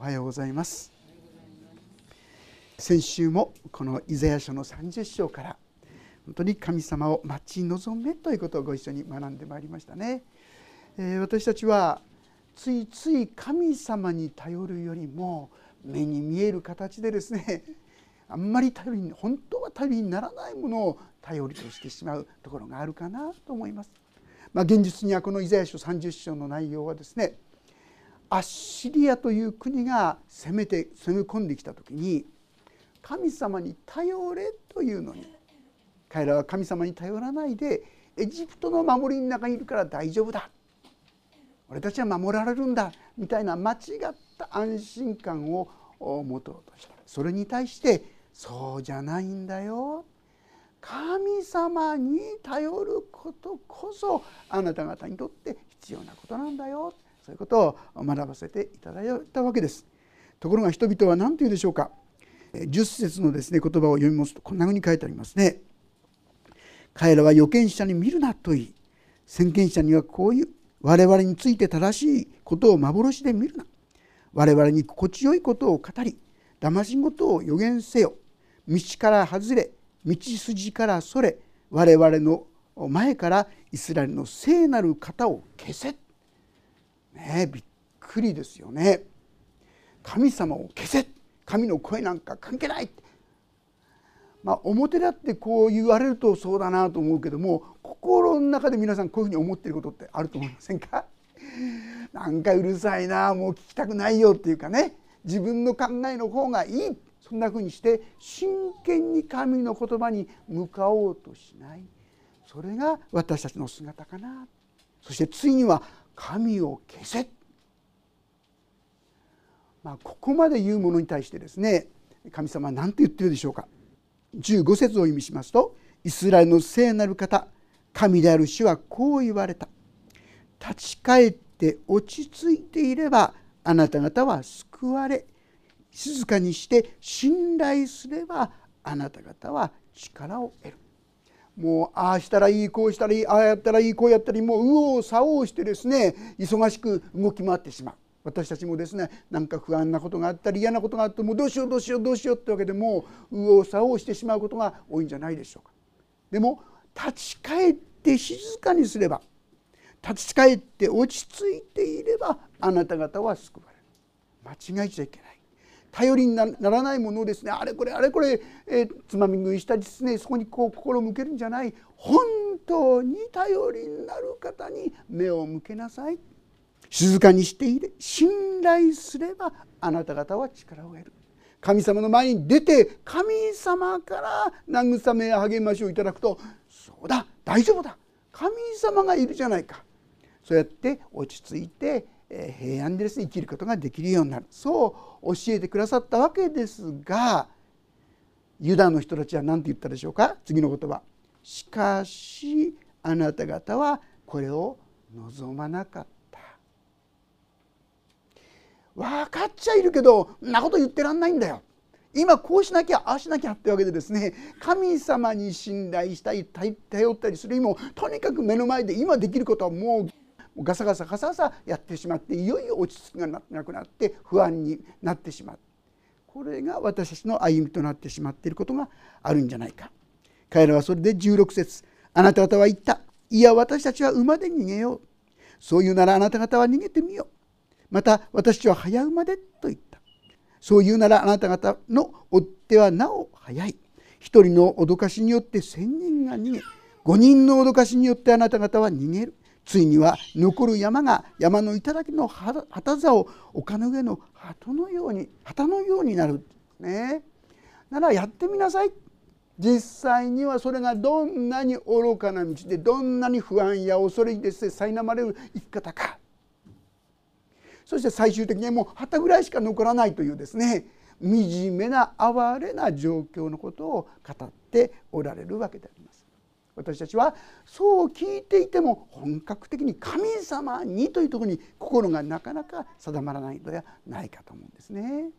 おはようございます先週もこのイザヤ書の30章から本当に神様を待ち望めということをご一緒に学んでまいりましたね、えー、私たちはついつい神様に頼るよりも目に見える形でですね あんまり頼りに本当は頼りにならないものを頼りとしてしまうところがあるかなと思います。まあ、現実にはこのイザヤ書30章の内容はですねアッシリアという国が攻めて攻め込んできた時に神様に頼れというのに彼らは神様に頼らないでエジプトの守りの中にいるから大丈夫だ。俺たちは守られるんだ。みたいな間違った安心感を持とうとした。それに対してそうじゃないんだよ。神様に頼ることこそあなた方にとって必要なことなんだよ。そういうことを学ばせていただいたわけです。ところが人々は何て言うでしょうか。10節のですね言葉を読みますとこんなふうに書いてありますね。彼らは預言者に見るなと言い先見者にはこういう我々について正しいことを幻で見るな。我々に心地よいことを語り騙し事を予言せよ。道から外れ道筋からそれ。我々の前からイスラエルの聖なる方を消せ。ねびっくりですよね。神様を消せ。神の声なんか関係ない。まあ表立ってこう言われるとそうだなと思うけども心の中で皆さんこういうふうに思ってることってあると思いませんか？なんかうるさいなもう聞きたくないよっていうかね。自分の考えの方がいい。そんなふうにして真剣に神の言葉に向かおうとしない。それが私たちの姿かな。そしてついには神を消せ。まあ、ここまで言うものに対してですね神様は何て言ってるでしょうか。15節を意味しますとイスラエルの聖なる方神である主はこう言われた。立ち返って落ち着いていればあなた方は救われ。静かにして信頼すればあなた方は力を得る。もうああしたらいいこうしたらいいああやったらいいこうやったらいいもう右往左往してですね忙しく動き回ってしまう。私たちもですねなんか不安なことがあったり嫌なことがあってもうどうしようどうしようどうしようってわけでもう右往左往してしまうことが多いんじゃないでしょうか。でも立ち返って静かにすれば立ち返って落ち着いていればあなた方は救われる。間違えちゃいけない。頼りにならないものをですね。あれこれあれこれ、えー、つまみ食いしたりですねそこにこう心を向けるんじゃない。本当に頼りになる方に目を向けなさい。静かにしていれ。信頼すればあなた方は力を得る。神様の前に出て神様から慰めや励ましをいただくとそうだ大丈夫だ。神様がいるじゃないか。そうやって落ち着いて平安でですね生きることができるようになる。そう教えてくださったわけですがユダの人たちは何て言ったでしょうか？次の言葉。しかしあなた方はこれを望まなかった。分かっちゃいるけどんなこと言ってらんないんだよ。今こうしなきゃああしなきゃってわけでですね神様に信頼したり頼ったりするにもとにかく目の前で今できることはもうガサガサガサガサやってしまっていよいよ落ち着きがなくなって不安になってしまう。これが私たちの歩みとなってしまっていることがあるんじゃないか。彼らはそれで16節あなた方は言った。いや私たちは馬で逃げよう。そういうならあなた方は逃げてみよう。また私は早馬でと言った。そう言うならあなた方の追っ手はなお早い。一人の脅かしによって千人が逃げ五人の脅かしによってあなた方は逃げる。ついには残る山が山の頂の旗座を丘の上の鳩のように旗のようになるね。ならやってみなさい。実際にはそれがどんなに愚かな道でどんなに不安や恐れにですね苛まれる生き方か。そして最終的にはもう旗ぐらいしか残らないというですね惨めな哀れな状況のことを語っておられるわけであります。私たちはそう聞いていても本格的に神様にというところに心がなかなか定まらないのではないかと思うんですね。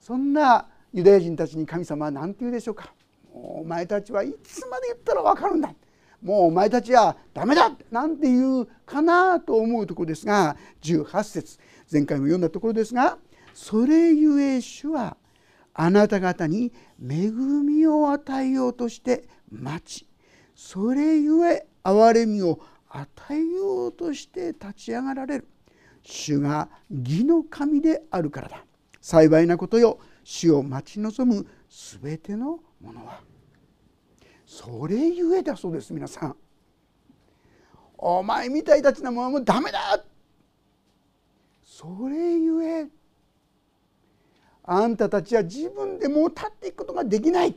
そんなユダヤ人たちに神様は何て言うでしょうか。もうお前たちはいつまで言ったら分かるんだ。もうお前たちはダメだなんて言うかなと思うところですが18節前回も読んだところですがそれゆえ主はあなた方に恵みを与えようとして待ちそれゆえ憐れみを与えようとして立ち上がられる主が義の神であるからだ。幸いなことよ主を待ち望むすべてのものは。それゆえだそうです皆さん。お前みたいたちなものはもうダメだ。それゆえあんたたちは自分でもう立っていくことができない。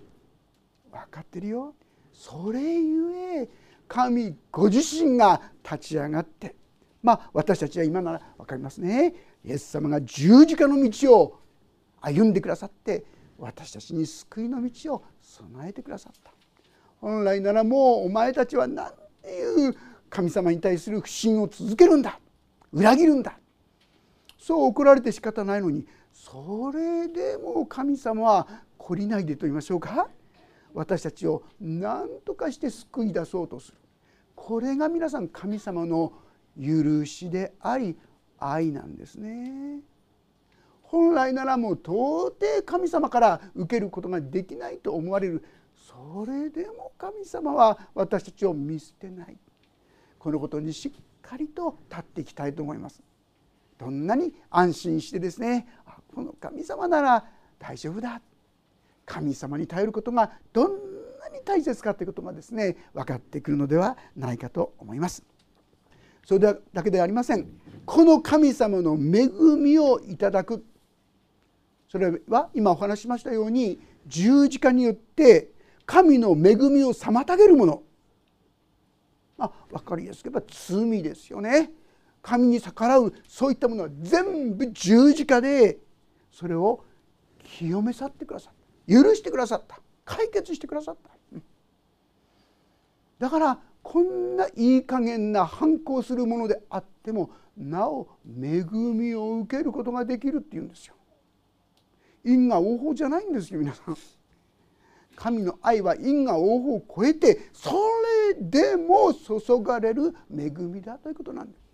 分かってるよ。それゆえ神ご自身が立ち上がって。まあ私たちは今なら分かりますね。イエス様が十字架の道を歩んでくださって私たちに救いの道を備えてくださった。本来ならもうお前たちは何ていう神様に対する不信を続けるんだ。裏切るんだ。そう怒られて仕方ないのにそれでも神様は懲りないでと言いましょうか。私たちを何とかして救い出そうとするこれが皆さん神様の許しであり愛なんですね。本来ならもう到底神様から受けることができないと思われるそれでも神様は私たちを見捨てないこのことにしっかりと立っていきたいと思います。どんなに安心してですねこの神様なら大丈夫だ神様に頼ることがどんなに大切かということがですね分かってくるのではないかと思います。それだけではありません。この神様の恵みをいただく。それは今お話ししましたように十字架によって神の恵みを妨げるもの。まあ分かりやすく言えば罪ですよね。神に逆らうそういったものは全部十字架でそれを清め去ってくださった。許してくださった解決してくださっただからこんないい加減な反抗するものであってもなお恵みを受けることができるっていうんですよ。因果応報じゃないんですよ皆さん。神の愛は因果応報を超えてそれでも注がれる恵みだということなんです。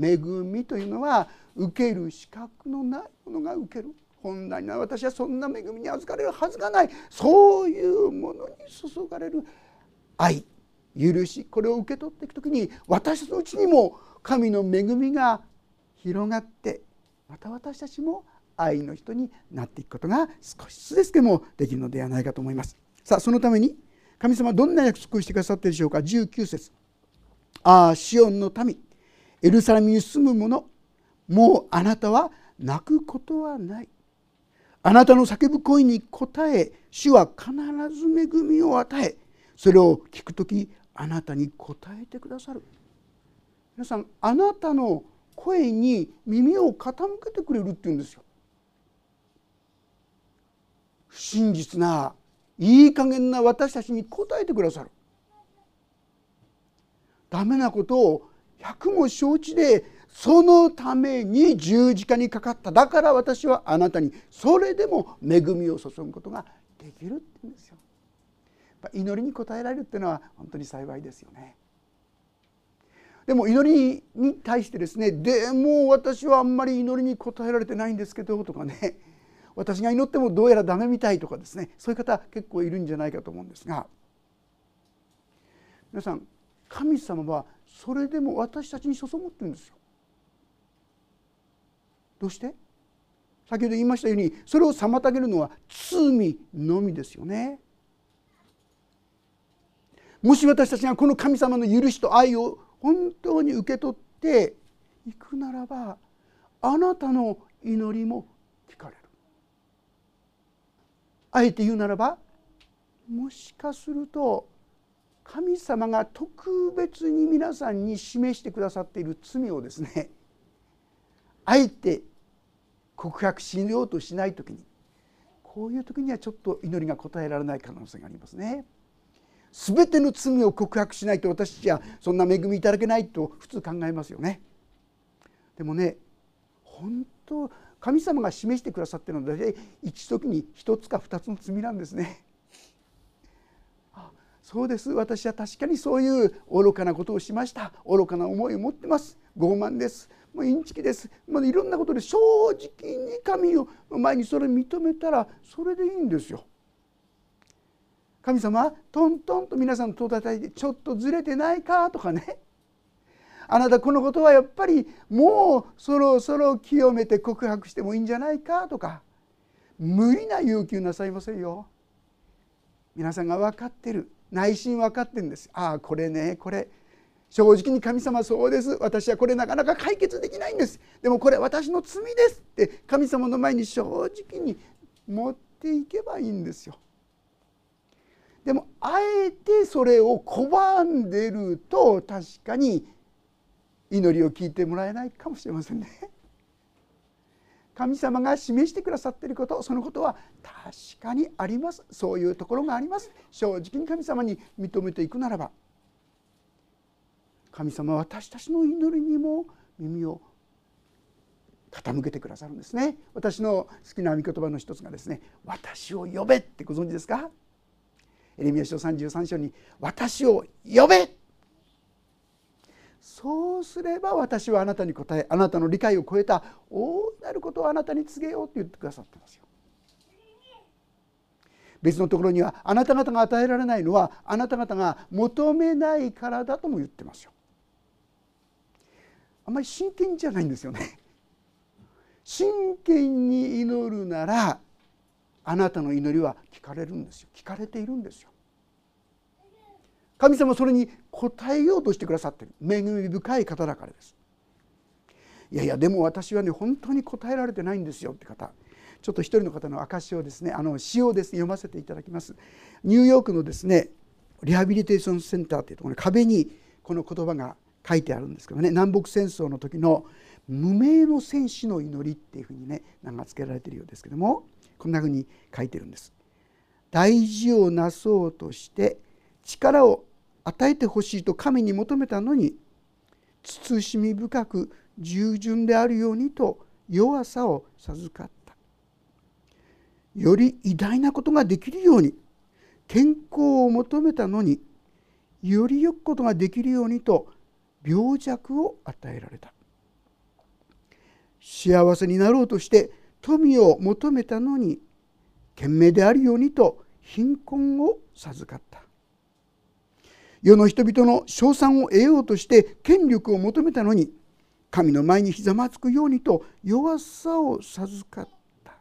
恵みというのは受ける資格のないものが受ける本来なら私はそんな恵みに預かれるはずがない。そういうものに注がれる愛。許しこれを受け取っていく時に私たちのうちにも神の恵みが広がってまた私たちも愛の人になっていくことが少しずつですけどもできるのではないかと思います。さあそのために神様どんな約束をしてくださっているでしょうか。19節。ああシオンの民。エルサレムに住む者。もうあなたは泣くことはない。あなたの叫ぶ声に応え主は必ず恵みを与えそれを聞く時あなたに応えてくださる。皆さんあなたの声に耳を傾けてくれるっていうんですよ。不真実ないい加減な私たちに応えてくださる。ダメなことを百も承知でそのために十字架にかかっただから私はあなたにそれでも恵みを注ぐことができるって言うんですよ。祈りに応えられるっていうのは本当に幸いですよね。でも祈りに対してですねでも私はあんまり祈りに応えられてないんですけどとかね私が祈ってもどうやらダメみたいとかですねそういう方結構いるんじゃないかと思うんですが皆さん神様はそれでも私たちに注ぐってるんですよ。どうして？先ほど言いましたようにそれを妨げるのは罪のみですよね。もし私たちがこの神様の許しと愛を本当に受け取っていくならばあなたの祈りも聞かれる。あえて言うならばもしかすると神様が特別に皆さんに示してくださっている罪をですねあえて告白しようとしない時にこういう時にはちょっと祈りが応えられない可能性がありますね。全ての罪を告白しないと私たちはそんな恵みいただけないと普通考えますよね。でもね本当神様が示してくださっているので一時に一つか二つの罪なんですね。そうです。私は確かにそういう愚かなことをしました。愚かな思いを持ってます。傲慢です。もうインチキです、まあ、いろんなことで正直に神を前にそれ認めたらそれでいいんですよ。神様トントンと皆さんと叩いてちょっとずれてないか？とかね。あなたこのことはやっぱりもうそろそろ清めて告白してもいいんじゃないか？とか。無理な要求なさいませんよ。皆さんが分かってる。内心分かってるんです。ああこれねこれ。正直に神様そうです。私はこれなかなか解決できないんです。でもこれ私の罪ですって。神様の前に正直に持っていけばいいんですよ。でもあえてそれを拒んでると確かに祈りを聞いてもらえないかもしれませんね。神様が示してくださっていることそのことは確かにあります。そういうところがあります。正直に神様に認めていくならば神様は私たちの祈りにも耳を傾けてくださるんですね。私の好きな御言葉の一つがですね「私を呼べ」ってご存知ですか？エレミア書33章に「私を呼べ」そうすれば私はあなたに答えあなたの理解を超えた大いなることをあなたに告げようと言ってくださってますよ。別のところにはあなた方が与えられないのはあなた方が求めないからだとも言ってますよ。あんまり真剣じゃないんですよね。真剣に祈るならあなたの祈りは聞かれるんですよ聞かれているんですよ。神様それに応えようとしてくださってる恵み深い方だからです。いやいやでも私はね本当に答えられてないんですよって方ちょっと一人の方の証をですねあの詩をですね読ませていただきます。ニューヨークのですねリハビリテーションセンターというところに壁にこの言葉が書いてあるんですけどね南北戦争の時の無名の戦士の祈りっていうふうにね名が付けられているようですけどもこんなふうに書いてるんです。大事をなそうとして力を与えてほしいと神に求めたのに慎み深く従順であるようにと弱さを授かった。より偉大なことができるように健康を求めたのにより良くことができるようにと病弱を与えられた。幸せになろうとして富を求めたのに賢明であるようにと貧困を授かった。世の人々の称賛を得ようとして権力を求めたのに神の前にひざまずくようにと弱さを授かった。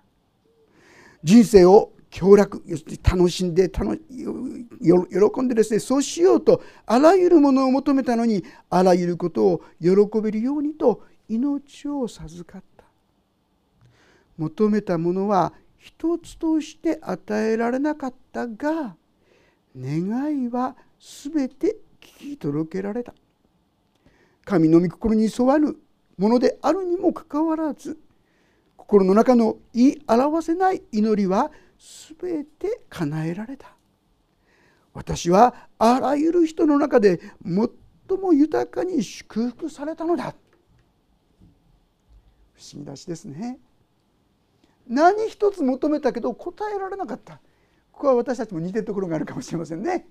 人生を享楽楽しんで楽喜んでですねそうしようとあらゆるものを求めたのにあらゆることを喜べるようにと命を授かった。求めたものは一つとして与えられなかったが願いは全て聞き届けられた。神の御心に沿わぬものであるにもかかわらず心の中の言い表せない祈りは全て叶えられた。私はあらゆる人の中で最も豊かに祝福されたのだ。不思議だしですね。何一つ求めたけど答えられなかった。ここは私たちも似てるところがあるかもしれませんね。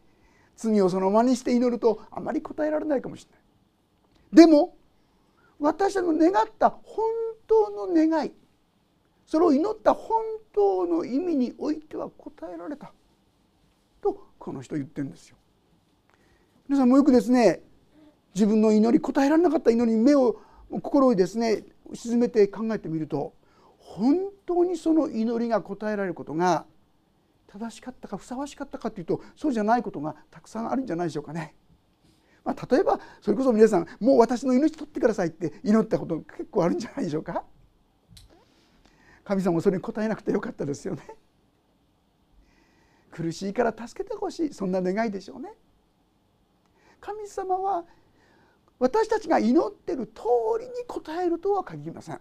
罪をそのままにして祈るとあまり答えられないかもしれないでも私たちの願った本当の願いそれを祈った本当の意味においては答えられたとこの人言ってるんですよ。皆さんもよくですね自分の祈り答えられなかった祈りに目を心をですね沈めて考えてみると本当にその祈りが答えられることが正しかったかふさわしかったかというとそうじゃないことがたくさんあるんじゃないでしょうかね。まあ、例えばそれこそ皆さんもう私の命取ってくださいって祈ったこと結構あるんじゃないでしょうか。神様もそれに応えなくてよかったですよね。苦しいから助けてほしいそんな願いでしょうね。神様は私たちが祈ってる通りに応えるとは限りません。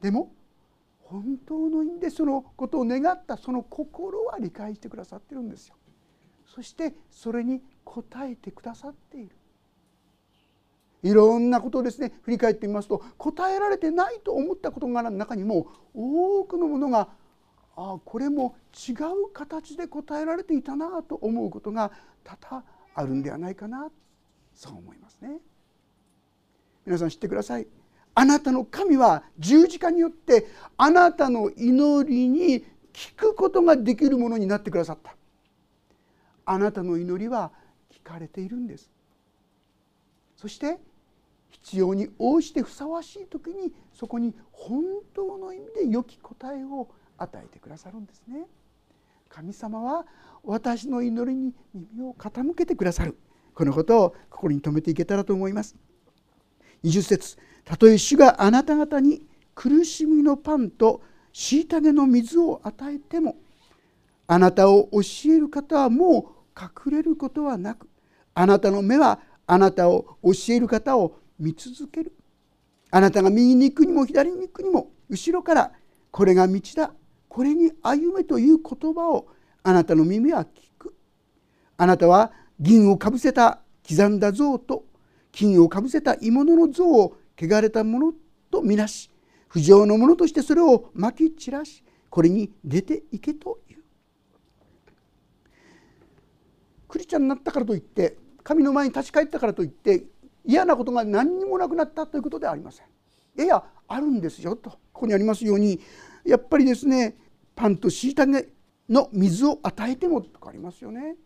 でも本当の意味でそのことを願ったその心は理解してくださってるんですよ。そしてそれに応えてくださっている。いろんなことをですね振り返ってみますと答えられてないと思ったことが中にも多くのものがあこれも違う形で答えられていたなと思うことが多々あるんではないかなそう思いますね。皆さん知ってください。あなたの神は十字架によってあなたの祈りに聞くことができるものになってくださった。あなたの祈りは聞かれているんです。そして必要に応じてふさわしい時にそこに本当の意味で良き答えを与えてくださるんですね。神様は私の祈りに耳を傾けてくださるこのことを心に留めていけたらと思います。20節たとえ主があなた方に苦しみのパンと虐げの水を与えてもあなたを教える方はもう隠れることはなくあなたの目はあなたを教える方を見続ける。あなたが右に行くにも左に行くにも後ろからこれが道だ。これに歩めという言葉をあなたの耳は聞く。あなたは銀をかぶせた刻んだ像と金をかぶせた鋳物の像を汚れたものとみなし不浄のものとしてそれをまき散らしこれに出ていけというクリスチャンになったからといって神の前に立ち返ったからといって嫌なことが何にもなくなったということではありません。いやあるんですよとここにありますようにやっぱりですねパンと虐げの水を与えてもとかありますよね。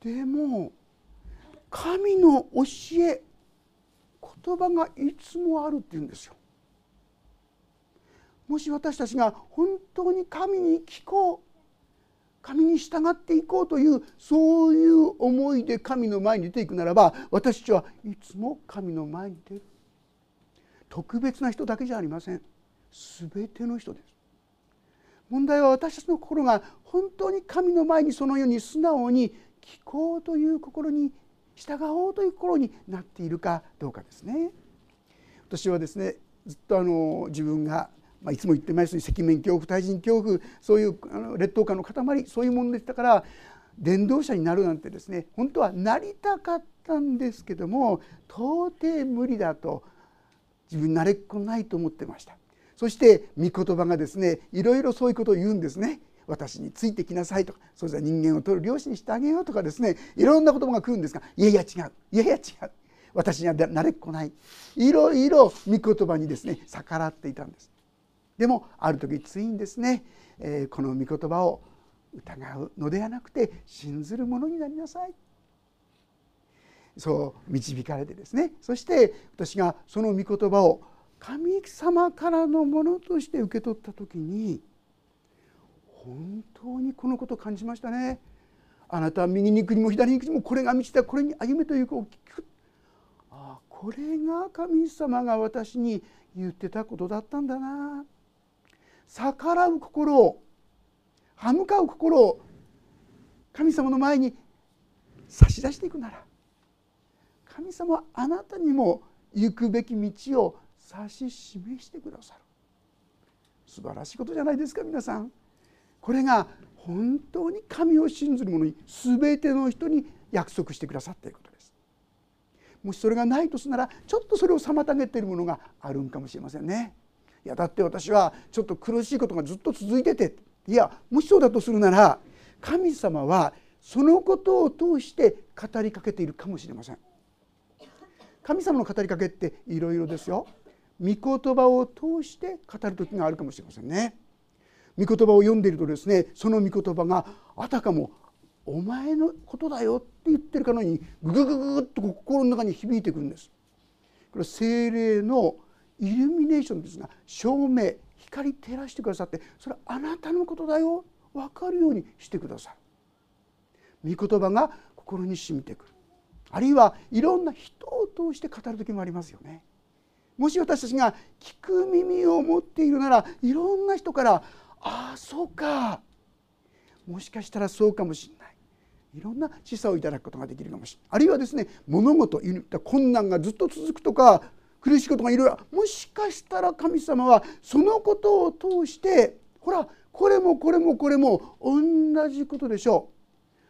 でも神の教え言葉がいつもあるっていうんですよ。もし私たちが本当に神に聞こう神に従っていこうというそういう思いで神の前に出ていくならば私たちはいつも神の前に出る。特別な人だけじゃありません。全ての人です。問題は私たちの心が本当に神の前にそのように素直に聞こうという心に従おうという心になっているかどうかですね。私はですねずっとあの自分が、まあ、いつも言ってますように赤面恐怖対人恐怖そういうあの劣等感の塊そういうものでしたから伝道者になるなんてですね本当はなりたかったんですけども到底無理だと自分慣れっこないと思ってました。そして御言葉がですねいろいろそういうことを言うんですね。私についてきなさいとかそうした人間を取る漁師にしてあげようとかですねいろんな言葉が来るんですがいやいや違ういやいや違う私には慣れっこない。いろいろ御言葉にですね逆らっていたんです。でもある時ついにですね、えー、この御言葉を疑うのではなくて信ずるものになりなさい。そう導かれてですねそして私がその御言葉を神様からのものとして受け取った時に本当にこのことを感じましたね。あなたは右に行くにも左に行くにもこれが道だこれに歩めということを聞く。ああこれが神様が私に言ってたことだったんだな。逆らう心を歯向かう心を神様の前に差し出していくなら神様はあなたにも行くべき道を指し示してくださる。素晴らしいことじゃないですか皆さん。これが本当に神を信ずる者に全ての人に約束してくださっていることです。もしそれがないとすならちょっとそれを妨げているものがあるんかもしれませんね。いやだって私はちょっと苦しいことがずっと続いてて。いやもしそうだとするなら神様はそのことを通して語りかけているかもしれません。神様の語りかけっていろいろですよ。御言葉を通して語る時があるかもしれませんね。御言葉を読んでいるとですねその御言葉があたかも「お前のことだよ」って言ってるかのようにググググッと心の中に響いてくるんです。これは精霊のイルミネーションですが照明光照らしてくださってそれはあなたのことだよ分かるようにしてくださる。御言葉が心に染みてくる。あるいはいろんな人を通して語る時もありますよね。もし私たちが聞く耳を持っているならいろんな人からああそうか。もしかしたらそうかもしれない。いろんな示唆をいただくことができるかもしれない。あるいはですね物事困難がずっと続くとか苦しいことがいろいろもしかしたら神様はそのことを通してほらこれもこれもこれも同じことでしょ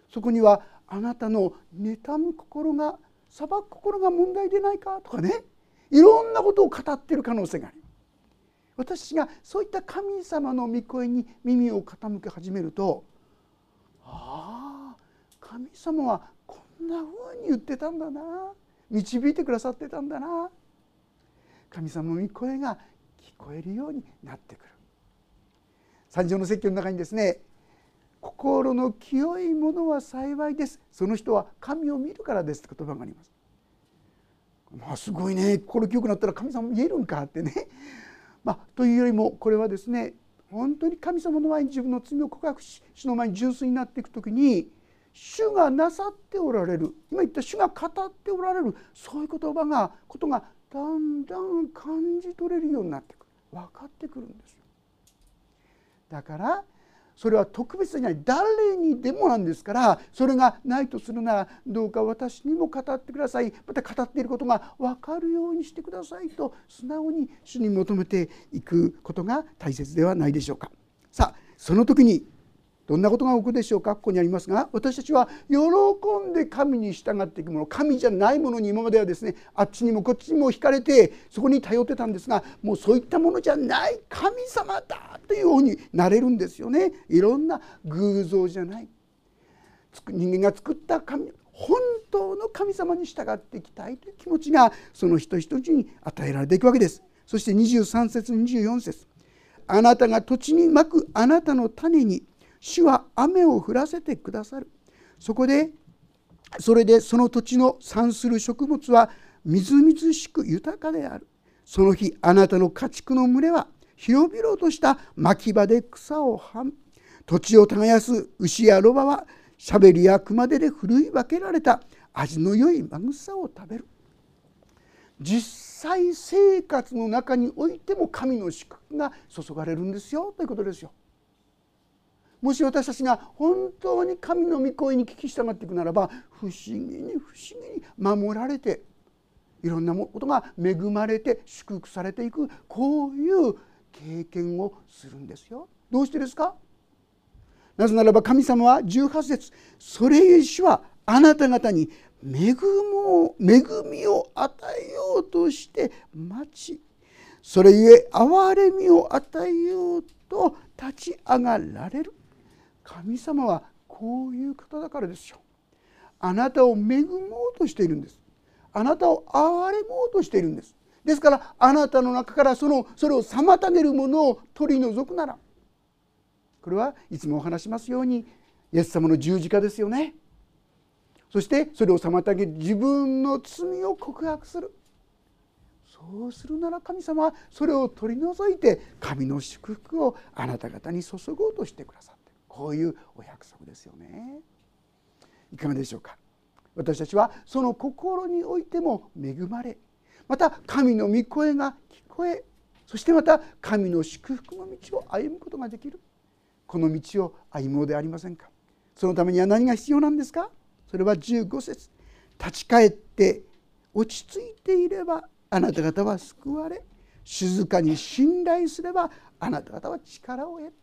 う。そこにはあなたの妬む心が裁く心が問題でないかとかね。いろんなことを語っている可能性があり私がそういった神様の御声に耳を傾け始めるとああ神様はこんな風に言ってたんだな導いてくださってたんだな。神様の御声が聞こえるようになってくる。三条の説教の中にですね心の清いものは幸いです。その人は神を見るからですって言葉があります。まあすごいね。心清くなったら神様見えるんかってね。まあ、というよりもこれはですね本当に神様の前に自分の罪を告白し主の前に純粋になっていく時に主がなさっておられる今言った主が語っておられるそういう言葉がことがだんだん感じ取れるようになってくる分かってくるんですよ。だからそれは特別じゃない誰にでもなんですからそれがないとするならどうか私にも語ってくださいまた語っていることが分かるようにしてくださいと素直に主に求めていくことが大切ではないでしょうか。さあその時にどんなことが起こるでしょうか？ここにありますが私たちは喜んで神に従っていくもの神じゃないものに今まではですねあっちにもこっちにも惹かれてそこに頼ってたんですがもうそういったものじゃない神様だというようになれるんですよね。いろんな偶像じゃない。人間が作った神本当の神様に従っていきたいという気持ちがその人一人に与えられていくわけです。そして23節24節。あなたが土地にまくあなたの種に主は雨を降らせてくださる。そこでそれでその土地の産する植物はみずみずしく豊かである。その日あなたの家畜の群れは広々とした牧場で草をはむ。土地を耕す牛やロバはしゃべりや熊手でふるい分けられた。味の良いマグサを食べる。実際生活の中においても神の祝福が注がれるんですよ。ということですよ。もし私たちが本当に神の御声に聞き従っていくならば不思議に不思議に守られていろんなことが恵まれて祝福されていくこういう経験をするんですよ。どうしてですか？なぜならば神様は18節それゆえ主はあなた方に恵も恵みを与えようとして待ちそれゆえ憐れみを与えようと立ち上がられる神様はこういう方だからですよ。あなたを恵もうとしているんです。あなたを憐れもうとしているんです。ですからあなたの中からそのそれを妨げるものを取り除くならこれはいつもお話しますようにイエス様の十字架ですよね。そしてそれを妨げ自分の罪を告白する。そうするなら神様はそれを取り除いて神の祝福をあなた方に注ごうとしてくださるこういうお約束ですよね。いかがでしょうか。私たちはその心においても恵まれまた神の御声が聞こえそしてまた神の祝福の道を歩むことができる。この道を歩もうでありませんか。そのためには何が必要なんですか。それは15節。立ち返って落ち着いていればあなた方は救われ静かに信頼すればあなた方は力を得る。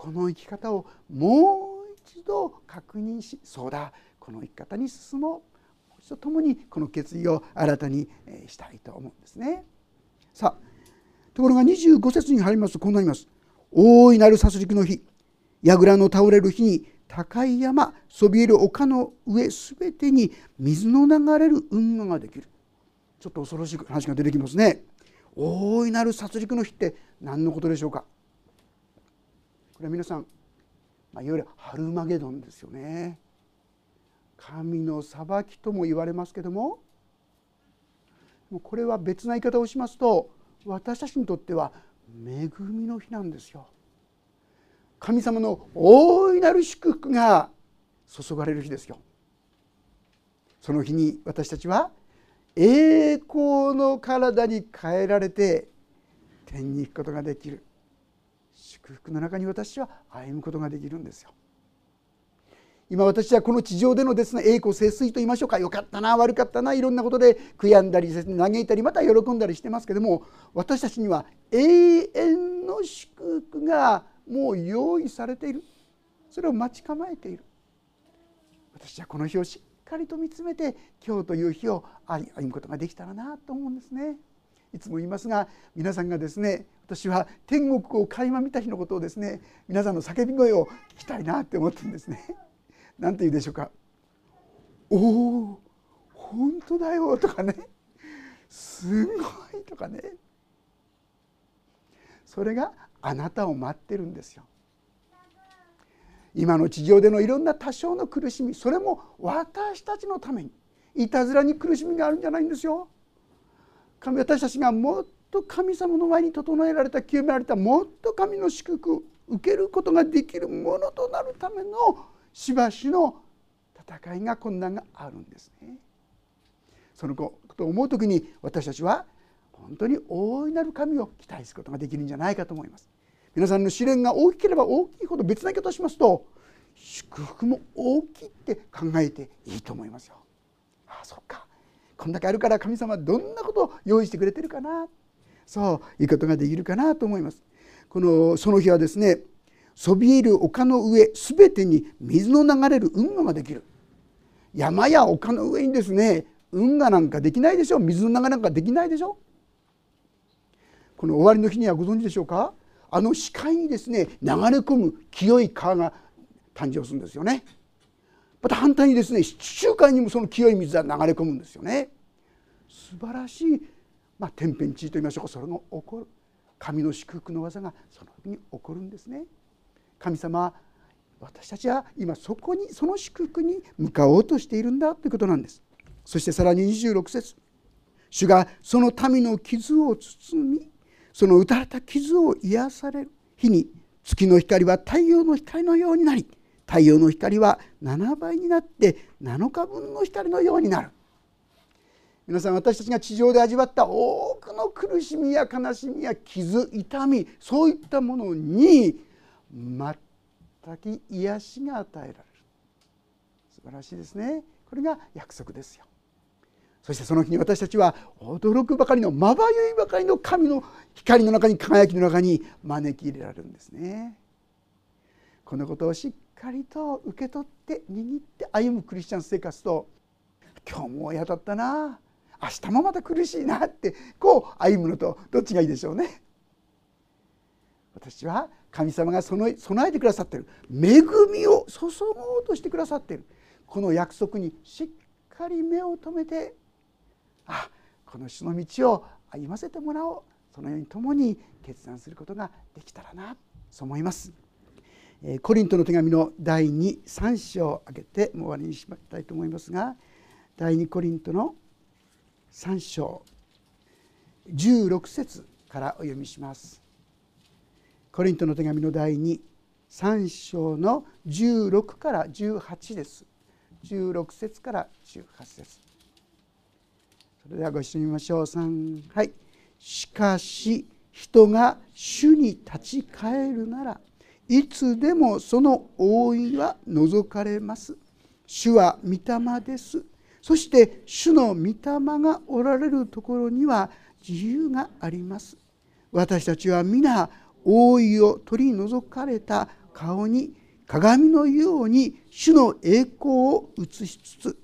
この生き方をもう一度確認しそうだ。この生き方に進もう。もう一度共にこの決意を新たにしたいと思うんですね。さあところが25節に入りますとこうなります。大いなる殺戮の日。櫓の倒れる日に高い山そびえる丘の上すべてに水の流れる運河ができる。ちょっと恐ろしい話が出てきますね。大いなる殺戮の日って何のことでしょうか？これは皆さん、まあ、いわゆるハルマゲドンですよね。神の裁きとも言われますけどもこれは別な言い方をしますと私たちにとっては恵みの日なんですよ。神様の大いなる祝福が注がれる日ですよ。その日に私たちは栄光の体に変えられて天に行くことができる。祝福の中に私は歩むことができるんですよ。今私はこの地上でのですね栄光節水と言いましょうか。よかったな悪かったないろんなことで悔やんだり嘆いたりまた喜んだりしてますけども私たちには永遠の祝福がもう用意されている。それを待ち構えている。私はこの日をしっかりと見つめて今日という日を歩むことができたらなと思うんですね。いつも言いますが皆さんがですね私は天国を垣間見た日のことをですね皆さんの叫び声を聞きたいなって思ってるんですね。なんて言うでしょうか「おお本当だよ」とかね「すごい」とかねそれがあなたを待ってるんですよ。今の地上でのいろんな多少の苦しみそれも私たちのためにいたずらに苦しみがあるんじゃないんですよ。神私たちがもっと神様の前に整えられた清められたもっと神の祝福を受けることができるものとなるためのしばしの戦いが困難があるんですね。そのことを思う時に私たちは本当に大いなる神を期待することができるんじゃないかと思います。皆さんの試練が大きければ大きいほど別な言い方をしますと祝福も大きいって考えていいと思いますよ。ああそっかこんだけあるから神様どんなことを用意してくれてるかな。そういうことができるかなと思います。このその日はですねそびえる丘の上すべてに水の流れる運河ができる。山や丘の上にですね運河なんかできないでしょ。水の流れなんかできないでしょ。この終わりの日にはご存知でしょうか。あの視界にですね流れ込む清い川が誕生するんですよね。また反対にですね地中海にもその清い水が流れ込むんですよね。素晴らしい、まあ、天変地異と言いましょうか。それが起こる神の祝福の技がその時に起こるんですね。神様私たちは今そこにその祝福に向かおうとしているんだということなんです。そしてさらに26節。主がその民の傷を包みその打たれた傷を癒される日に月の光は太陽の光のようになり太陽の光は7倍になって7日分の光のようになる。皆さん私たちが地上で味わった多くの苦しみや悲しみや傷痛みそういったものに全く癒しが与えられる。素晴らしいですね。これが約束ですよ。そしてその日に私たちは驚くばかりのまばゆいばかりの神の光の中に輝きの中に招き入れられるんですね。このことをしっかりと受け取って握って歩むクリスチャン生活と今日も嫌だったな。明日もまた苦しいなってこう歩むのとどっちがいいでしょうね。私は神様が備えてくださっている。恵みを注ごうとしてくださっている。この約束にしっかり目を留めてあこの主の道を歩ませてもらおう。そのように共に決断することができたらなそう思います。コリントの手紙の第23章を挙げてもう終わりにしまいたいと思いますが第2コリントの3章16節からお読みします。コリントの手紙の第23章の16から18です。16節から18節それではご一緒に見ましょう3はいしかし人が主に立ち返るならいつでもその覆いは除かれます。主は御霊です。そして主の御霊がおられるところには自由があります。私たちは皆覆いを取り除かれた顔に鏡のように主の栄光を映しつつ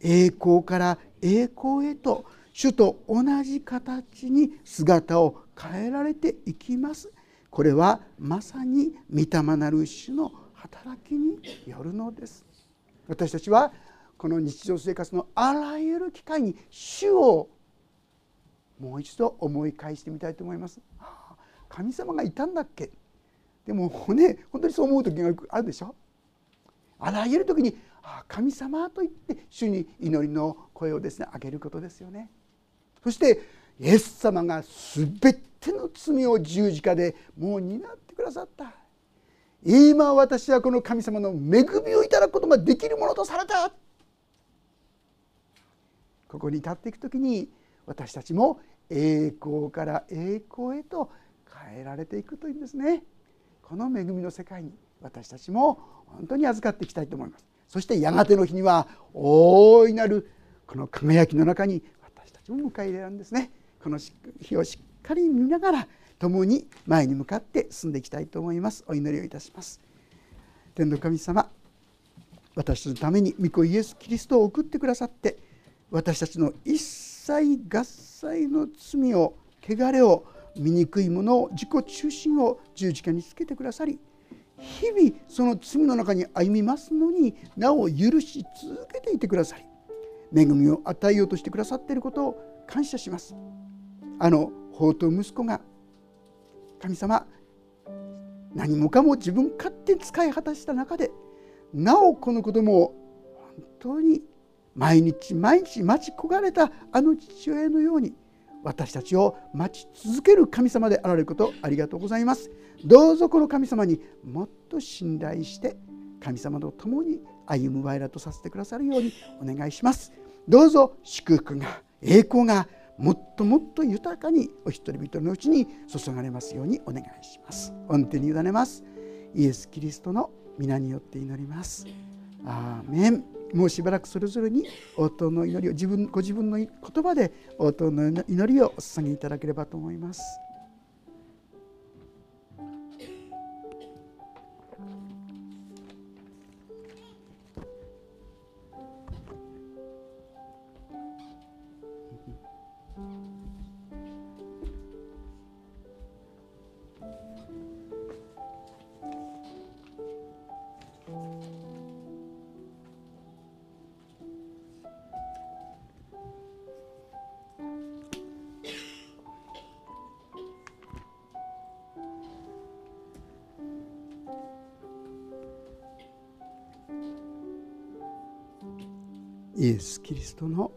栄光から栄光へと主と同じ形に姿を変えられていきます。これはまさに御霊なる主の働きによるのです。私たちはこの日常生活のあらゆる機会に主をもう一度思い返してみたいと思います。神様がいたんだっけ？でもね本当にそう思う時があるでしょ？あらゆる時に「あ神様」と言って主に祈りの声をですね上げることですよね。そしてイエス様が全ての罪を十字架でもう担ってくださった。今私はこの神様の恵みをいただくことができるものとされた。ここに立っていく時に私たちも栄光から栄光へと変えられていくというんですね。この恵みの世界に私たちも本当に預かっていきたいと思います。そしてやがての日には大いなるこの輝きの中に私たちも迎え入れるんですね。この日をしっかり見ながら共に前に向かって進んでいきたいと思います。お祈りをいたします。天の神様私のために御子イエス・キリストを送ってくださって私たちの一切合切の罪を汚れを醜いものを自己中心を十字架につけてくださり日々その罪の中に歩みますのになお許し続けていてくださり恵みを与えようとしてくださっていることを感謝します。あの法と息子が神様何もかも自分勝手に使い果たした中でなおこの子供を本当に毎日毎日待ち焦がれたあの父親のように私たちを待ち続ける神様であられることありがとうございます。どうぞこの神様にもっと信頼して神様と共に歩む我らとさせてくださるようにお願いします。どうぞ祝福が栄光がもっともっと豊かにお一人一人のうちに注がれますようにお願いします。御手に委ねます。イエス・キリストの皆によって祈ります。アーメン。もうしばらくそれぞれに応答の祈りを自分ご自分の言葉で応答の祈りをお捧げいただければと思います。トの